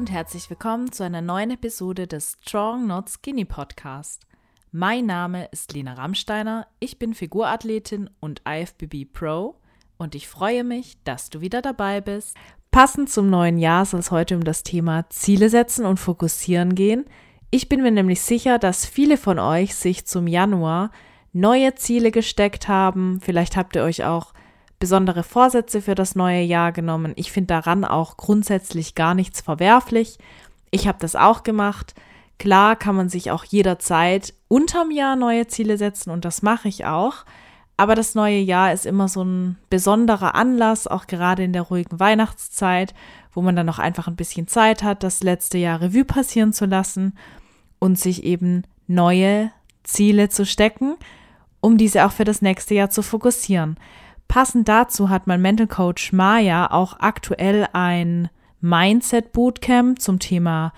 und herzlich willkommen zu einer neuen Episode des Strong Not Skinny Podcast. Mein Name ist Lena Rammsteiner, ich bin Figurathletin und IFBB Pro und ich freue mich, dass du wieder dabei bist. Passend zum neuen Jahr soll es heute um das Thema Ziele setzen und fokussieren gehen. Ich bin mir nämlich sicher, dass viele von euch sich zum Januar neue Ziele gesteckt haben. Vielleicht habt ihr euch auch besondere Vorsätze für das neue Jahr genommen. Ich finde daran auch grundsätzlich gar nichts verwerflich. Ich habe das auch gemacht. Klar kann man sich auch jederzeit unterm Jahr neue Ziele setzen und das mache ich auch. Aber das neue Jahr ist immer so ein besonderer Anlass, auch gerade in der ruhigen Weihnachtszeit, wo man dann noch einfach ein bisschen Zeit hat, das letzte Jahr Revue passieren zu lassen und sich eben neue Ziele zu stecken, um diese auch für das nächste Jahr zu fokussieren. Passend dazu hat mein Mental Coach Maya auch aktuell ein Mindset Bootcamp zum Thema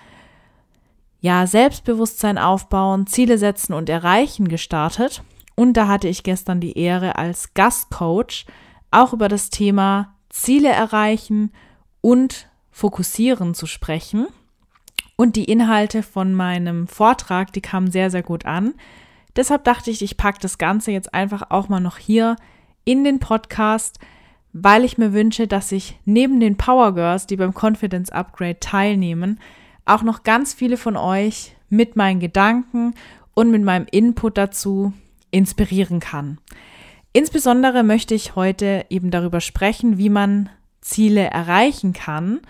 ja, Selbstbewusstsein aufbauen, Ziele setzen und erreichen gestartet. Und da hatte ich gestern die Ehre, als Gastcoach auch über das Thema Ziele erreichen und fokussieren zu sprechen. Und die Inhalte von meinem Vortrag, die kamen sehr, sehr gut an. Deshalb dachte ich, ich packe das Ganze jetzt einfach auch mal noch hier in den Podcast, weil ich mir wünsche, dass ich neben den Power Girls, die beim Confidence Upgrade teilnehmen, auch noch ganz viele von euch mit meinen Gedanken und mit meinem Input dazu inspirieren kann. Insbesondere möchte ich heute eben darüber sprechen, wie man Ziele erreichen kann.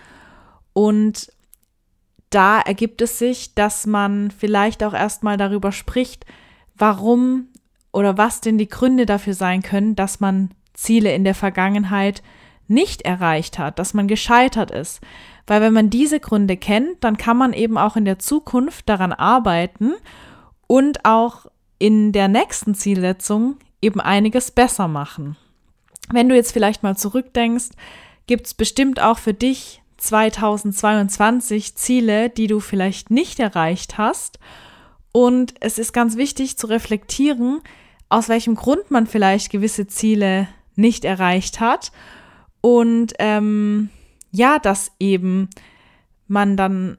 Und da ergibt es sich, dass man vielleicht auch erstmal darüber spricht, warum oder was denn die Gründe dafür sein können, dass man Ziele in der Vergangenheit nicht erreicht hat, dass man gescheitert ist. Weil wenn man diese Gründe kennt, dann kann man eben auch in der Zukunft daran arbeiten und auch in der nächsten Zielsetzung eben einiges besser machen. Wenn du jetzt vielleicht mal zurückdenkst, gibt es bestimmt auch für dich 2022 Ziele, die du vielleicht nicht erreicht hast. Und es ist ganz wichtig zu reflektieren, aus welchem Grund man vielleicht gewisse Ziele nicht erreicht hat. Und ähm, ja, dass eben man dann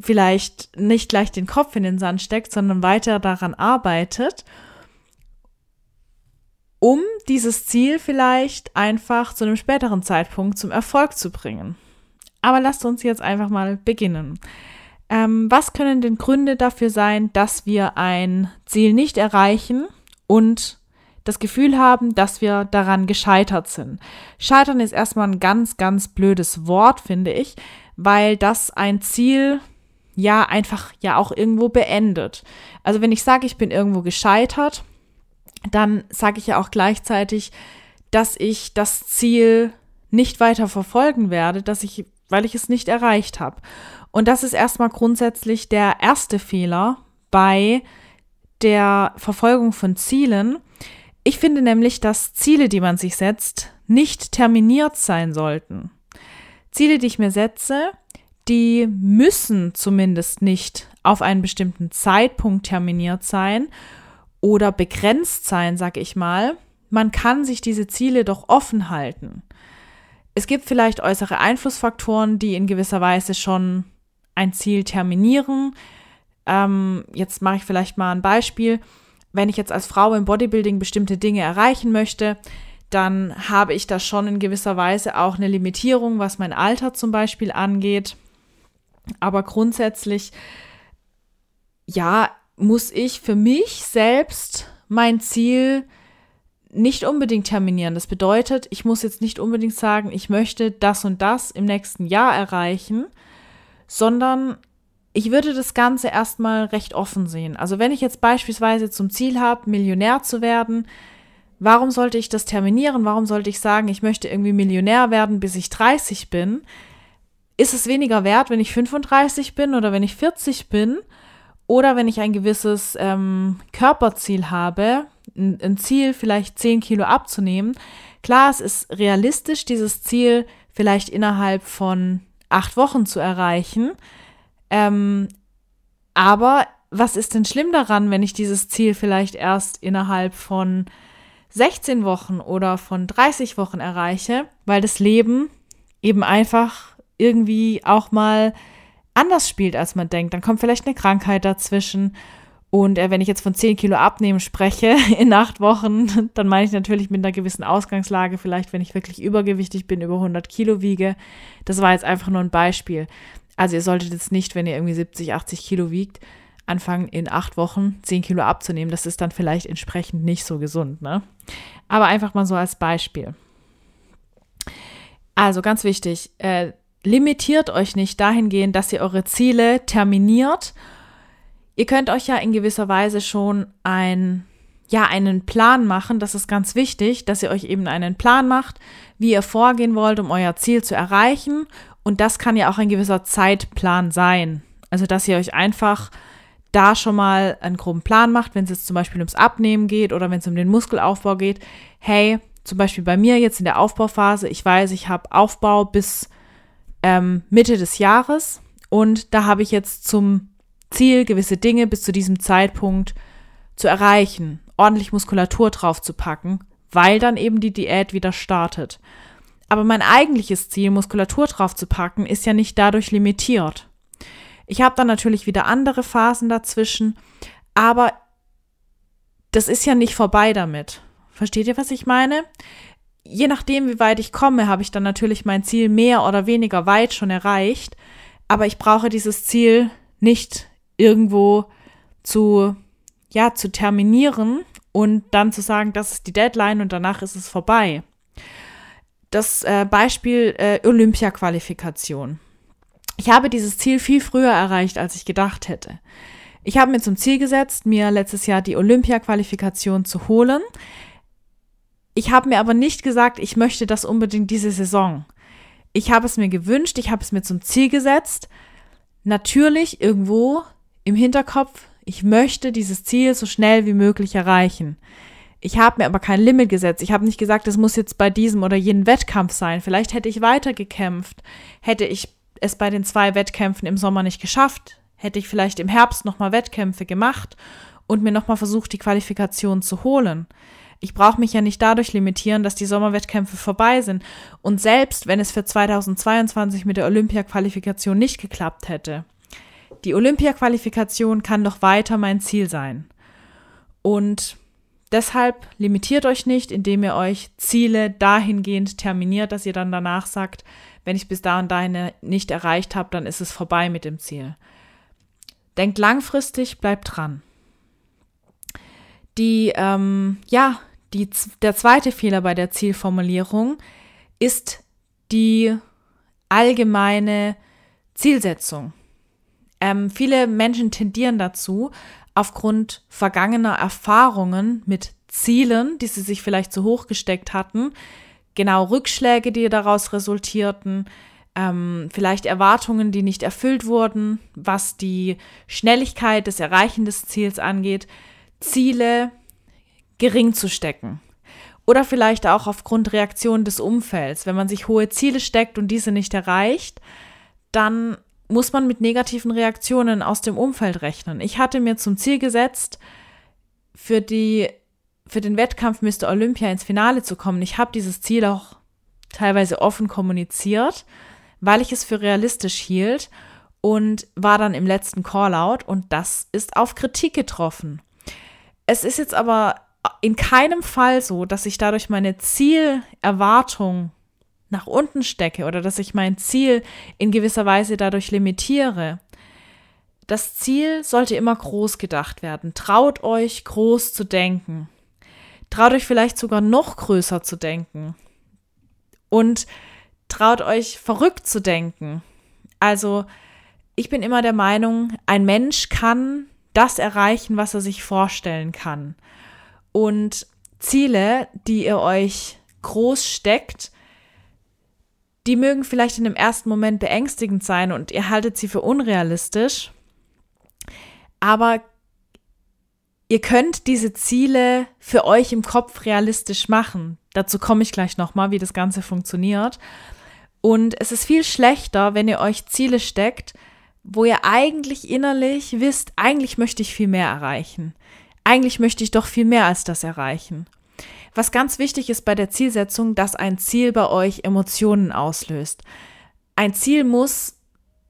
vielleicht nicht gleich den Kopf in den Sand steckt, sondern weiter daran arbeitet, um dieses Ziel vielleicht einfach zu einem späteren Zeitpunkt zum Erfolg zu bringen. Aber lasst uns jetzt einfach mal beginnen. Ähm, was können denn Gründe dafür sein, dass wir ein Ziel nicht erreichen und das Gefühl haben, dass wir daran gescheitert sind. Scheitern ist erstmal ein ganz, ganz blödes Wort, finde ich, weil das ein Ziel ja einfach ja auch irgendwo beendet. Also wenn ich sage, ich bin irgendwo gescheitert, dann sage ich ja auch gleichzeitig, dass ich das Ziel nicht weiter verfolgen werde, dass ich, weil ich es nicht erreicht habe. Und das ist erstmal grundsätzlich der erste Fehler bei der Verfolgung von Zielen. Ich finde nämlich, dass Ziele, die man sich setzt, nicht terminiert sein sollten. Ziele, die ich mir setze, die müssen zumindest nicht auf einen bestimmten Zeitpunkt terminiert sein oder begrenzt sein, sag ich mal. Man kann sich diese Ziele doch offen halten. Es gibt vielleicht äußere Einflussfaktoren, die in gewisser Weise schon ein Ziel terminieren. Ähm, jetzt mache ich vielleicht mal ein Beispiel. Wenn ich jetzt als Frau im Bodybuilding bestimmte Dinge erreichen möchte, dann habe ich da schon in gewisser Weise auch eine Limitierung, was mein Alter zum Beispiel angeht. Aber grundsätzlich, ja, muss ich für mich selbst mein Ziel nicht unbedingt terminieren. Das bedeutet, ich muss jetzt nicht unbedingt sagen, ich möchte das und das im nächsten Jahr erreichen, sondern ich würde das Ganze erstmal recht offen sehen. Also wenn ich jetzt beispielsweise zum Ziel habe, Millionär zu werden, warum sollte ich das terminieren? Warum sollte ich sagen, ich möchte irgendwie Millionär werden, bis ich 30 bin? Ist es weniger wert, wenn ich 35 bin oder wenn ich 40 bin? Oder wenn ich ein gewisses ähm, Körperziel habe, ein, ein Ziel, vielleicht 10 Kilo abzunehmen. Klar, es ist realistisch, dieses Ziel vielleicht innerhalb von acht Wochen zu erreichen. Ähm, aber was ist denn schlimm daran, wenn ich dieses Ziel vielleicht erst innerhalb von 16 Wochen oder von 30 Wochen erreiche, weil das Leben eben einfach irgendwie auch mal anders spielt, als man denkt. Dann kommt vielleicht eine Krankheit dazwischen. Und äh, wenn ich jetzt von 10 Kilo abnehmen spreche in acht Wochen, dann meine ich natürlich mit einer gewissen Ausgangslage, vielleicht wenn ich wirklich übergewichtig bin, über 100 Kilo wiege. Das war jetzt einfach nur ein Beispiel. Also ihr solltet jetzt nicht, wenn ihr irgendwie 70, 80 Kilo wiegt, anfangen in acht Wochen 10 Kilo abzunehmen. Das ist dann vielleicht entsprechend nicht so gesund, ne? Aber einfach mal so als Beispiel. Also ganz wichtig, äh, limitiert euch nicht dahingehend, dass ihr eure Ziele terminiert. Ihr könnt euch ja in gewisser Weise schon ein, ja, einen Plan machen. Das ist ganz wichtig, dass ihr euch eben einen Plan macht, wie ihr vorgehen wollt, um euer Ziel zu erreichen. Und das kann ja auch ein gewisser Zeitplan sein. Also, dass ihr euch einfach da schon mal einen groben Plan macht, wenn es jetzt zum Beispiel ums Abnehmen geht oder wenn es um den Muskelaufbau geht. Hey, zum Beispiel bei mir jetzt in der Aufbauphase, ich weiß, ich habe Aufbau bis ähm, Mitte des Jahres und da habe ich jetzt zum Ziel, gewisse Dinge bis zu diesem Zeitpunkt zu erreichen, ordentlich Muskulatur drauf zu packen, weil dann eben die Diät wieder startet. Aber mein eigentliches Ziel, Muskulatur drauf zu packen, ist ja nicht dadurch limitiert. Ich habe dann natürlich wieder andere Phasen dazwischen, aber das ist ja nicht vorbei damit. Versteht ihr, was ich meine? je nachdem, wie weit ich komme, habe ich dann natürlich mein Ziel mehr oder weniger weit schon erreicht. Aber ich brauche dieses Ziel nicht irgendwo zu, ja, zu terminieren und dann zu sagen, das ist die Deadline und danach ist es vorbei. Das äh, Beispiel äh, Olympia-Qualifikation. Ich habe dieses Ziel viel früher erreicht, als ich gedacht hätte. Ich habe mir zum Ziel gesetzt, mir letztes Jahr die Olympia-Qualifikation zu holen. Ich habe mir aber nicht gesagt, ich möchte das unbedingt diese Saison. Ich habe es mir gewünscht, ich habe es mir zum Ziel gesetzt. Natürlich irgendwo im Hinterkopf, ich möchte dieses Ziel so schnell wie möglich erreichen. Ich habe mir aber kein Limit gesetzt. Ich habe nicht gesagt, es muss jetzt bei diesem oder jenem Wettkampf sein. Vielleicht hätte ich weiter gekämpft. Hätte ich es bei den zwei Wettkämpfen im Sommer nicht geschafft, hätte ich vielleicht im Herbst nochmal Wettkämpfe gemacht und mir nochmal versucht, die Qualifikation zu holen. Ich brauche mich ja nicht dadurch limitieren, dass die Sommerwettkämpfe vorbei sind. Und selbst wenn es für 2022 mit der Olympia-Qualifikation nicht geklappt hätte, die Olympia-Qualifikation kann doch weiter mein Ziel sein. Und deshalb limitiert euch nicht, indem ihr euch Ziele dahingehend terminiert, dass ihr dann danach sagt, wenn ich bis da und dahin nicht erreicht habe, dann ist es vorbei mit dem Ziel. Denkt langfristig, bleibt dran. Die, ähm, ja, die, der zweite Fehler bei der Zielformulierung ist die allgemeine Zielsetzung. Ähm, viele Menschen tendieren dazu, aufgrund vergangener Erfahrungen mit Zielen, die sie sich vielleicht zu hoch gesteckt hatten, genau Rückschläge, die daraus resultierten, ähm, vielleicht Erwartungen, die nicht erfüllt wurden, was die Schnelligkeit des Erreichen des Ziels angeht, Ziele gering zu stecken. Oder vielleicht auch aufgrund Reaktionen des Umfelds. Wenn man sich hohe Ziele steckt und diese nicht erreicht, dann muss man mit negativen Reaktionen aus dem Umfeld rechnen. Ich hatte mir zum Ziel gesetzt, für, die, für den Wettkampf Mr. Olympia ins Finale zu kommen. Ich habe dieses Ziel auch teilweise offen kommuniziert, weil ich es für realistisch hielt und war dann im letzten Callout und das ist auf Kritik getroffen. Es ist jetzt aber in keinem Fall so, dass ich dadurch meine Zielerwartung nach unten stecke oder dass ich mein Ziel in gewisser Weise dadurch limitiere. Das Ziel sollte immer groß gedacht werden. Traut euch, groß zu denken. Traut euch vielleicht sogar noch größer zu denken. Und traut euch verrückt zu denken. Also, ich bin immer der Meinung, ein Mensch kann das erreichen, was er sich vorstellen kann. Und Ziele, die ihr euch groß steckt, die mögen vielleicht in dem ersten Moment beängstigend sein und ihr haltet sie für unrealistisch, aber ihr könnt diese Ziele für euch im Kopf realistisch machen. Dazu komme ich gleich nochmal, wie das Ganze funktioniert. Und es ist viel schlechter, wenn ihr euch Ziele steckt, wo ihr eigentlich innerlich wisst, eigentlich möchte ich viel mehr erreichen. Eigentlich möchte ich doch viel mehr als das erreichen. Was ganz wichtig ist bei der Zielsetzung, dass ein Ziel bei euch Emotionen auslöst. Ein Ziel muss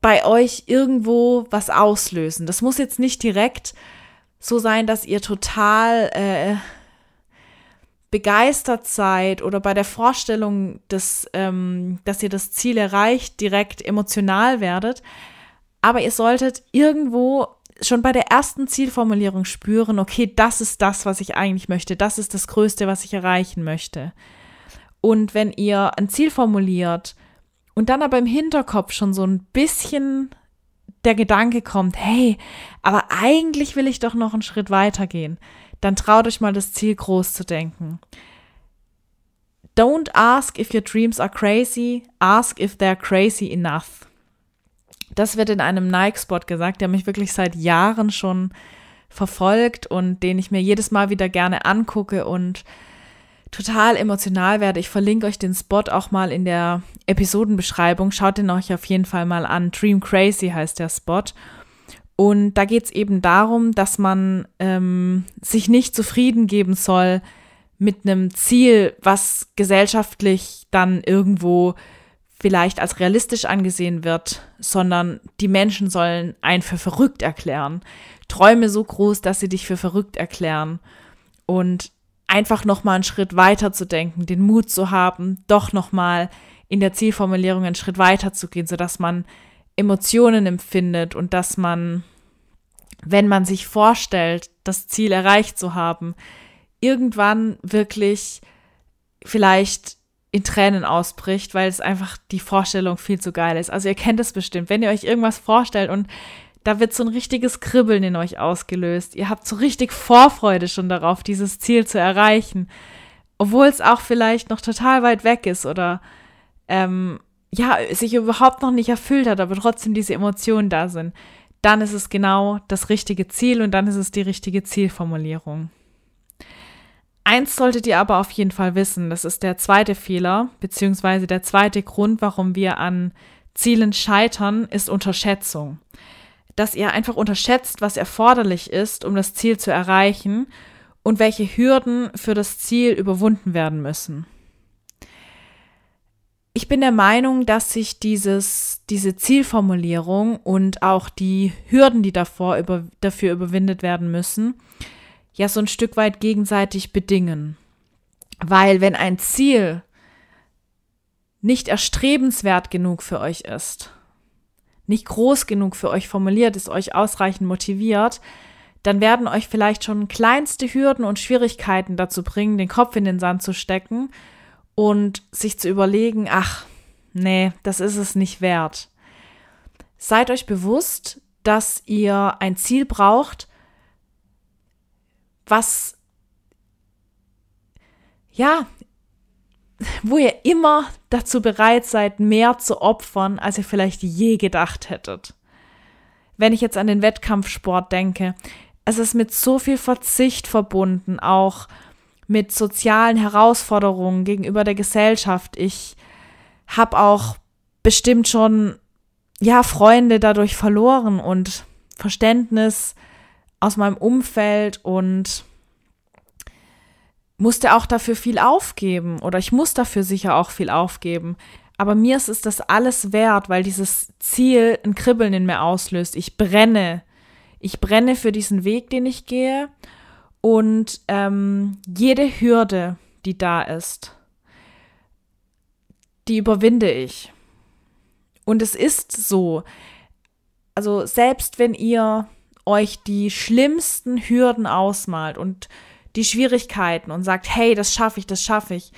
bei euch irgendwo was auslösen. Das muss jetzt nicht direkt so sein, dass ihr total äh, begeistert seid oder bei der Vorstellung, des, ähm, dass ihr das Ziel erreicht, direkt emotional werdet. Aber ihr solltet irgendwo schon bei der ersten Zielformulierung spüren, okay, das ist das, was ich eigentlich möchte, das ist das Größte, was ich erreichen möchte. Und wenn ihr ein Ziel formuliert und dann aber im Hinterkopf schon so ein bisschen der Gedanke kommt, hey, aber eigentlich will ich doch noch einen Schritt weiter gehen, dann traut euch mal das Ziel groß zu denken. Don't ask if your dreams are crazy, ask if they're crazy enough. Das wird in einem Nike-Spot gesagt, der mich wirklich seit Jahren schon verfolgt und den ich mir jedes Mal wieder gerne angucke und total emotional werde. Ich verlinke euch den Spot auch mal in der Episodenbeschreibung. Schaut den euch auf jeden Fall mal an. Dream Crazy heißt der Spot. Und da geht es eben darum, dass man ähm, sich nicht zufrieden geben soll mit einem Ziel, was gesellschaftlich dann irgendwo vielleicht als realistisch angesehen wird, sondern die Menschen sollen einen für verrückt erklären. Träume so groß, dass sie dich für verrückt erklären. Und einfach noch mal einen Schritt weiter zu denken, den Mut zu haben, doch noch mal in der Zielformulierung einen Schritt weiter zu gehen, sodass man Emotionen empfindet und dass man, wenn man sich vorstellt, das Ziel erreicht zu haben, irgendwann wirklich vielleicht in Tränen ausbricht, weil es einfach die Vorstellung viel zu geil ist. Also ihr kennt es bestimmt, wenn ihr euch irgendwas vorstellt und da wird so ein richtiges Kribbeln in euch ausgelöst. Ihr habt so richtig Vorfreude schon darauf, dieses Ziel zu erreichen, obwohl es auch vielleicht noch total weit weg ist oder ähm, ja, sich überhaupt noch nicht erfüllt hat, aber trotzdem diese Emotionen da sind. Dann ist es genau das richtige Ziel und dann ist es die richtige Zielformulierung. Eins solltet ihr aber auf jeden Fall wissen, das ist der zweite Fehler, beziehungsweise der zweite Grund, warum wir an Zielen scheitern, ist Unterschätzung dass ihr einfach unterschätzt, was erforderlich ist, um das Ziel zu erreichen und welche Hürden für das Ziel überwunden werden müssen. Ich bin der Meinung, dass sich dieses, diese Zielformulierung und auch die Hürden, die davor über, dafür überwindet werden müssen, ja so ein Stück weit gegenseitig bedingen. Weil wenn ein Ziel nicht erstrebenswert genug für euch ist, nicht groß genug für euch formuliert ist, euch ausreichend motiviert, dann werden euch vielleicht schon kleinste Hürden und Schwierigkeiten dazu bringen, den Kopf in den Sand zu stecken und sich zu überlegen, ach, nee, das ist es nicht wert. Seid euch bewusst, dass ihr ein Ziel braucht, was ja wo ihr immer dazu bereit seid, mehr zu opfern, als ihr vielleicht je gedacht hättet. Wenn ich jetzt an den Wettkampfsport denke, es ist mit so viel Verzicht verbunden, auch mit sozialen Herausforderungen gegenüber der Gesellschaft. Ich habe auch bestimmt schon ja Freunde dadurch verloren und Verständnis aus meinem Umfeld und musste auch dafür viel aufgeben oder ich muss dafür sicher auch viel aufgeben. Aber mir ist das alles wert, weil dieses Ziel ein Kribbeln in mir auslöst. Ich brenne. Ich brenne für diesen Weg, den ich gehe. Und ähm, jede Hürde, die da ist, die überwinde ich. Und es ist so. Also selbst wenn ihr euch die schlimmsten Hürden ausmalt und die Schwierigkeiten und sagt, hey, das schaffe ich, das schaffe ich,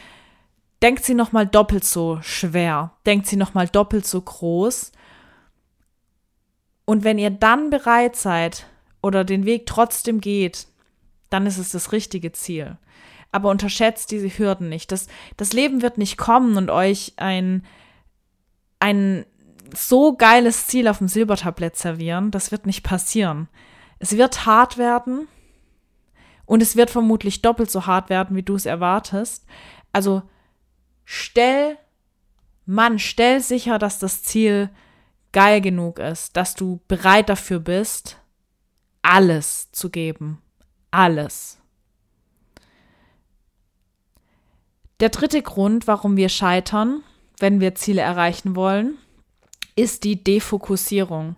denkt sie noch mal doppelt so schwer, denkt sie noch mal doppelt so groß. Und wenn ihr dann bereit seid oder den Weg trotzdem geht, dann ist es das richtige Ziel. Aber unterschätzt diese Hürden nicht. Das, das Leben wird nicht kommen und euch ein, ein so geiles Ziel auf dem Silbertablett servieren. Das wird nicht passieren. Es wird hart werden, und es wird vermutlich doppelt so hart werden, wie du es erwartest. Also stell, Mann, stell sicher, dass das Ziel geil genug ist, dass du bereit dafür bist, alles zu geben. Alles. Der dritte Grund, warum wir scheitern, wenn wir Ziele erreichen wollen, ist die Defokussierung.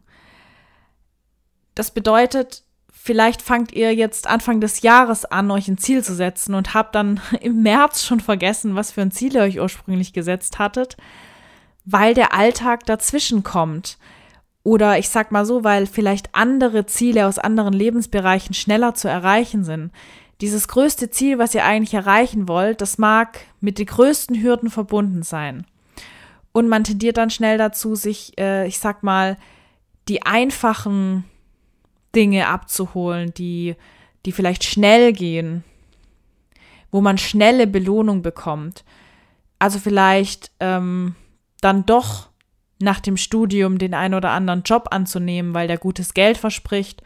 Das bedeutet, vielleicht fangt ihr jetzt Anfang des Jahres an, euch ein Ziel zu setzen und habt dann im März schon vergessen, was für ein Ziel ihr euch ursprünglich gesetzt hattet, weil der Alltag dazwischen kommt. Oder ich sag mal so, weil vielleicht andere Ziele aus anderen Lebensbereichen schneller zu erreichen sind. Dieses größte Ziel, was ihr eigentlich erreichen wollt, das mag mit den größten Hürden verbunden sein. Und man tendiert dann schnell dazu, sich, äh, ich sag mal, die einfachen Dinge abzuholen, die, die vielleicht schnell gehen, wo man schnelle Belohnung bekommt. Also vielleicht ähm, dann doch nach dem Studium den einen oder anderen Job anzunehmen, weil der gutes Geld verspricht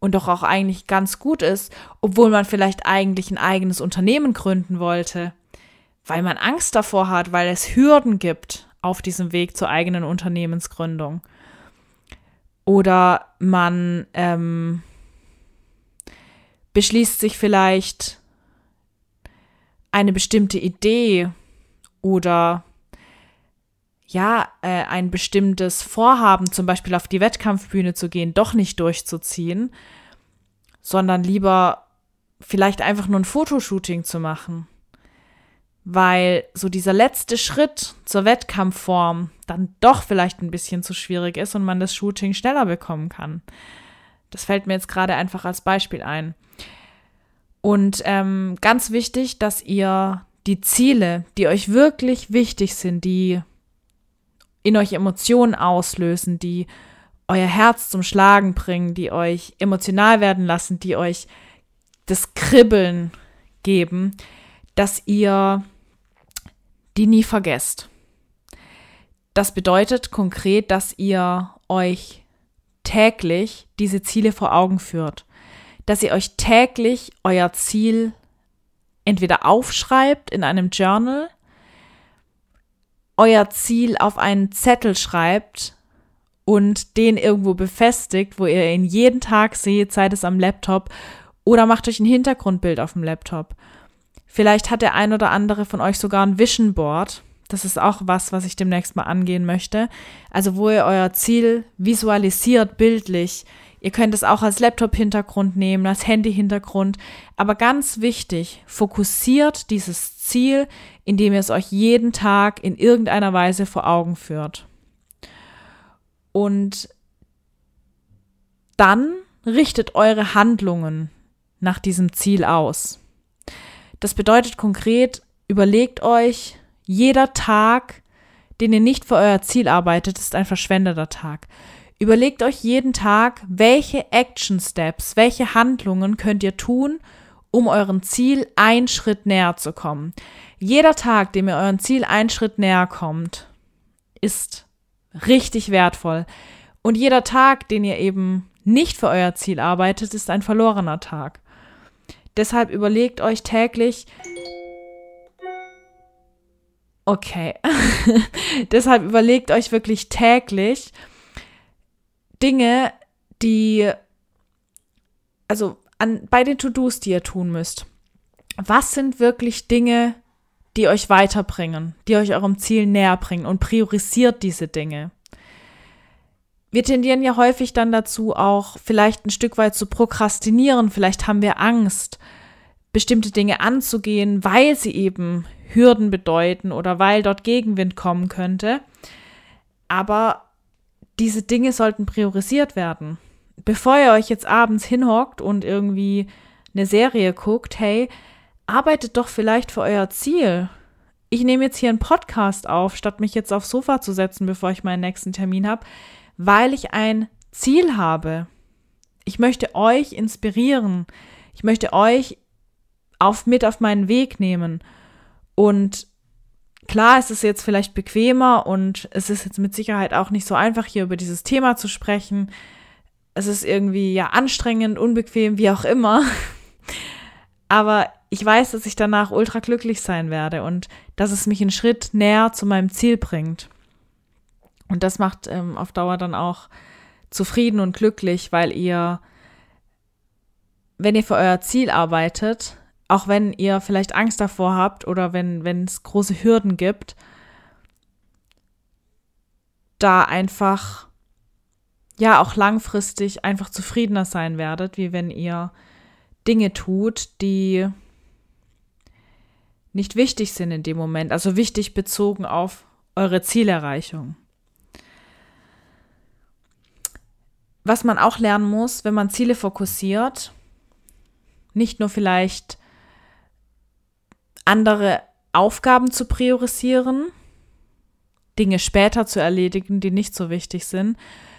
und doch auch eigentlich ganz gut ist, obwohl man vielleicht eigentlich ein eigenes Unternehmen gründen wollte, weil man Angst davor hat, weil es Hürden gibt auf diesem Weg zur eigenen Unternehmensgründung. Oder man ähm, beschließt sich vielleicht eine bestimmte Idee oder ja, äh, ein bestimmtes Vorhaben, zum Beispiel auf die Wettkampfbühne zu gehen, doch nicht durchzuziehen, sondern lieber vielleicht einfach nur ein Fotoshooting zu machen. Weil so dieser letzte Schritt zur Wettkampfform dann doch vielleicht ein bisschen zu schwierig ist und man das Shooting schneller bekommen kann. Das fällt mir jetzt gerade einfach als Beispiel ein. Und ähm, ganz wichtig, dass ihr die Ziele, die euch wirklich wichtig sind, die in euch Emotionen auslösen, die euer Herz zum Schlagen bringen, die euch emotional werden lassen, die euch das Kribbeln geben, dass ihr die nie vergesst. Das bedeutet konkret, dass ihr euch täglich diese Ziele vor Augen führt, dass ihr euch täglich euer Ziel entweder aufschreibt in einem Journal euer Ziel auf einen Zettel schreibt und den irgendwo befestigt, wo ihr ihn jeden Tag seht, sei es am Laptop oder macht euch ein Hintergrundbild auf dem Laptop. Vielleicht hat der ein oder andere von euch sogar ein Vision Board. Das ist auch was, was ich demnächst mal angehen möchte. Also wo ihr euer Ziel visualisiert, bildlich. Ihr könnt es auch als Laptop-Hintergrund nehmen, als Handy-Hintergrund. Aber ganz wichtig, fokussiert dieses Ziel, indem ihr es euch jeden Tag in irgendeiner Weise vor Augen führt. Und dann richtet eure Handlungen nach diesem Ziel aus. Das bedeutet konkret, überlegt euch, jeder Tag, den ihr nicht für euer Ziel arbeitet, ist ein verschwendeter Tag. Überlegt euch jeden Tag, welche Action Steps, welche Handlungen könnt ihr tun, um euren Ziel einen Schritt näher zu kommen. Jeder Tag, dem ihr euren Ziel einen Schritt näher kommt, ist richtig wertvoll. Und jeder Tag, den ihr eben nicht für euer Ziel arbeitet, ist ein verlorener Tag. Deshalb überlegt euch täglich, okay, deshalb überlegt euch wirklich täglich Dinge, die, also an, bei den To-Dos, die ihr tun müsst. Was sind wirklich Dinge, die euch weiterbringen, die euch eurem Ziel näher bringen und priorisiert diese Dinge. Wir tendieren ja häufig dann dazu, auch vielleicht ein Stück weit zu prokrastinieren. Vielleicht haben wir Angst, bestimmte Dinge anzugehen, weil sie eben Hürden bedeuten oder weil dort Gegenwind kommen könnte. Aber diese Dinge sollten priorisiert werden. Bevor ihr euch jetzt abends hinhockt und irgendwie eine Serie guckt, hey, arbeitet doch vielleicht für euer Ziel. Ich nehme jetzt hier einen Podcast auf, statt mich jetzt aufs Sofa zu setzen, bevor ich meinen nächsten Termin habe, weil ich ein Ziel habe. Ich möchte euch inspirieren. Ich möchte euch auf, mit auf meinen Weg nehmen. Und klar, es ist jetzt vielleicht bequemer und es ist jetzt mit Sicherheit auch nicht so einfach, hier über dieses Thema zu sprechen. Es ist irgendwie ja anstrengend, unbequem, wie auch immer. Aber ich weiß, dass ich danach ultra glücklich sein werde und dass es mich einen Schritt näher zu meinem Ziel bringt. Und das macht ähm, auf Dauer dann auch zufrieden und glücklich, weil ihr, wenn ihr für euer Ziel arbeitet, auch wenn ihr vielleicht Angst davor habt oder wenn es große Hürden gibt, da einfach ja auch langfristig einfach zufriedener sein werdet, wie wenn ihr Dinge tut, die nicht wichtig sind in dem Moment, also wichtig bezogen auf eure Zielerreichung. Was man auch lernen muss, wenn man Ziele fokussiert, nicht nur vielleicht andere Aufgaben zu priorisieren, Dinge später zu erledigen, die nicht so wichtig sind,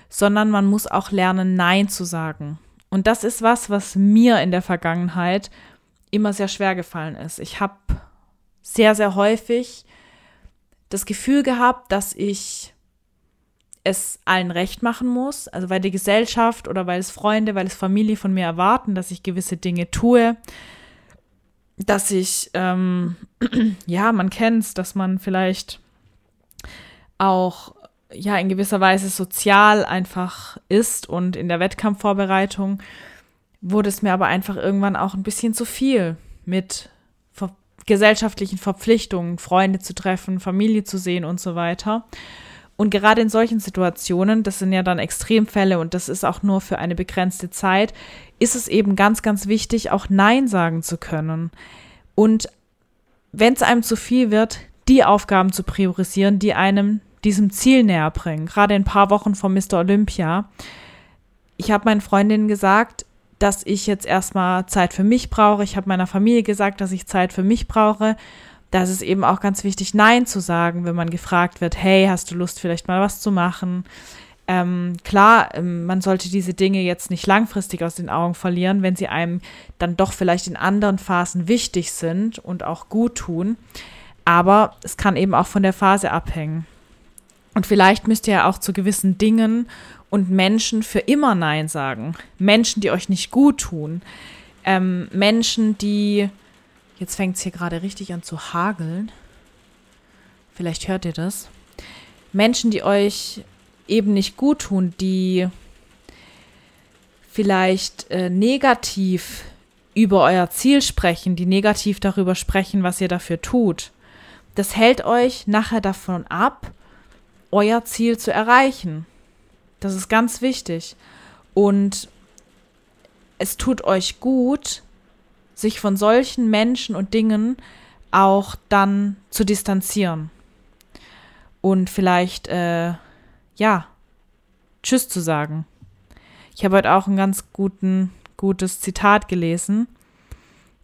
sondern man muss auch lernen, Nein zu sagen. Und das ist was, was mir in der Vergangenheit immer sehr schwer gefallen ist. Ich habe sehr, sehr häufig das Gefühl gehabt, dass ich es allen recht machen muss, also weil die Gesellschaft oder weil es Freunde, weil es Familie von mir erwarten, dass ich gewisse Dinge tue, dass ich, ähm, ja, man kennt es, dass man vielleicht auch ja in gewisser Weise sozial einfach ist und in der Wettkampfvorbereitung wurde es mir aber einfach irgendwann auch ein bisschen zu viel mit ver gesellschaftlichen Verpflichtungen, Freunde zu treffen, Familie zu sehen und so weiter. Und gerade in solchen Situationen, das sind ja dann Extremfälle und das ist auch nur für eine begrenzte Zeit, ist es eben ganz, ganz wichtig, auch Nein sagen zu können. Und wenn es einem zu viel wird, die Aufgaben zu priorisieren, die einem diesem Ziel näher bringen. Gerade ein paar Wochen vor Mr. Olympia. Ich habe meinen Freundinnen gesagt, dass ich jetzt erstmal Zeit für mich brauche. Ich habe meiner Familie gesagt, dass ich Zeit für mich brauche. Da ist es eben auch ganz wichtig, Nein zu sagen, wenn man gefragt wird, hey, hast du Lust, vielleicht mal was zu machen? Ähm, klar, ähm, man sollte diese Dinge jetzt nicht langfristig aus den Augen verlieren, wenn sie einem dann doch vielleicht in anderen Phasen wichtig sind und auch gut tun. Aber es kann eben auch von der Phase abhängen. Und vielleicht müsst ihr ja auch zu gewissen Dingen und Menschen für immer Nein sagen. Menschen, die euch nicht gut tun. Ähm, Menschen, die. Jetzt fängt es hier gerade richtig an zu hageln. Vielleicht hört ihr das. Menschen, die euch eben nicht gut tun, die vielleicht äh, negativ über euer Ziel sprechen, die negativ darüber sprechen, was ihr dafür tut. Das hält euch nachher davon ab, euer Ziel zu erreichen. Das ist ganz wichtig. Und es tut euch gut, sich von solchen Menschen und Dingen auch dann zu distanzieren. Und vielleicht, äh, ja, Tschüss zu sagen. Ich habe heute auch ein ganz guten, gutes Zitat gelesen.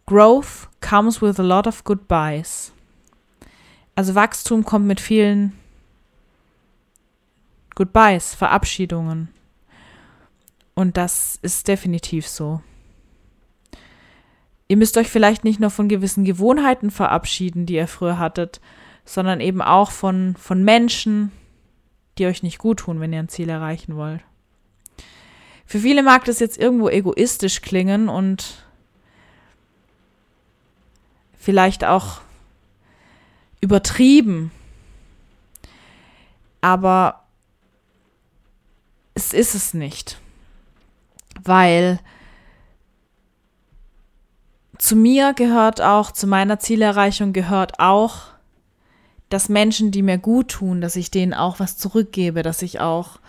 Growth comes with a lot of goodbyes. Also Wachstum kommt mit vielen Goodbyes, Verabschiedungen. Und das ist definitiv so. Ihr müsst euch vielleicht nicht nur von gewissen Gewohnheiten verabschieden, die ihr früher hattet, sondern eben auch von, von Menschen, die euch nicht gut tun, wenn ihr ein Ziel erreichen wollt. Für viele mag das jetzt irgendwo egoistisch klingen und vielleicht auch übertrieben. Aber es ist es nicht. Weil zu mir gehört auch, zu meiner Zielerreichung gehört auch, dass Menschen, die mir gut tun, dass ich denen auch was zurückgebe, dass ich auch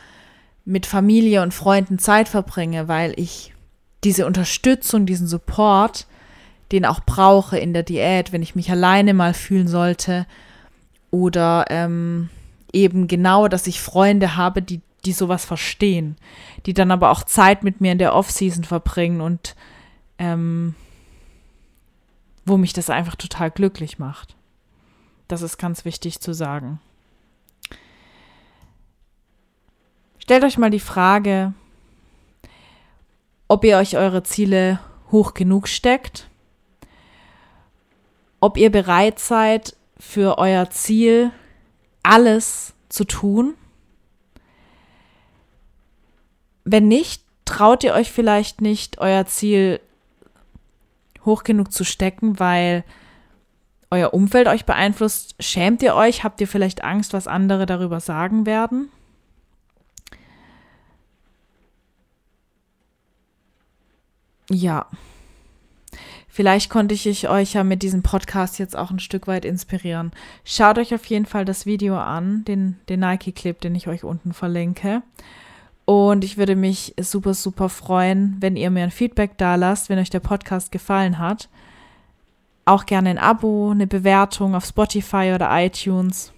mit Familie und Freunden Zeit verbringe, weil ich diese Unterstützung, diesen Support, den auch brauche in der Diät, wenn ich mich alleine mal fühlen sollte oder ähm, eben genau, dass ich Freunde habe, die die sowas verstehen, die dann aber auch Zeit mit mir in der Off-Season verbringen und ähm, wo mich das einfach total glücklich macht. Das ist ganz wichtig zu sagen. Stellt euch mal die Frage, ob ihr euch eure Ziele hoch genug steckt, ob ihr bereit seid, für euer Ziel alles zu tun wenn nicht, traut ihr euch vielleicht nicht, euer Ziel hoch genug zu stecken, weil euer Umfeld euch beeinflusst. Schämt ihr euch? Habt ihr vielleicht Angst, was andere darüber sagen werden? Ja. Vielleicht konnte ich euch ja mit diesem Podcast jetzt auch ein Stück weit inspirieren. Schaut euch auf jeden Fall das Video an, den, den Nike-Clip, den ich euch unten verlinke. Und ich würde mich super, super freuen, wenn ihr mir ein Feedback da lasst, wenn euch der Podcast gefallen hat. Auch gerne ein Abo, eine Bewertung auf Spotify oder iTunes.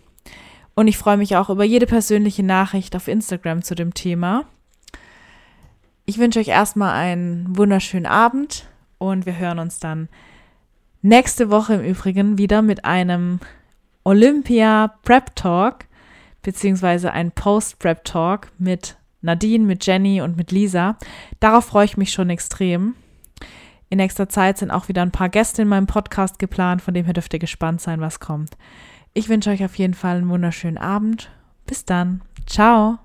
Und ich freue mich auch über jede persönliche Nachricht auf Instagram zu dem Thema. Ich wünsche euch erstmal einen wunderschönen Abend und wir hören uns dann nächste Woche im Übrigen wieder mit einem Olympia Prep Talk beziehungsweise ein Post Prep Talk mit Nadine, mit Jenny und mit Lisa. Darauf freue ich mich schon extrem. In nächster Zeit sind auch wieder ein paar Gäste in meinem Podcast geplant, von dem her dürft ihr gespannt sein, was kommt. Ich wünsche euch auf jeden Fall einen wunderschönen Abend. Bis dann. Ciao.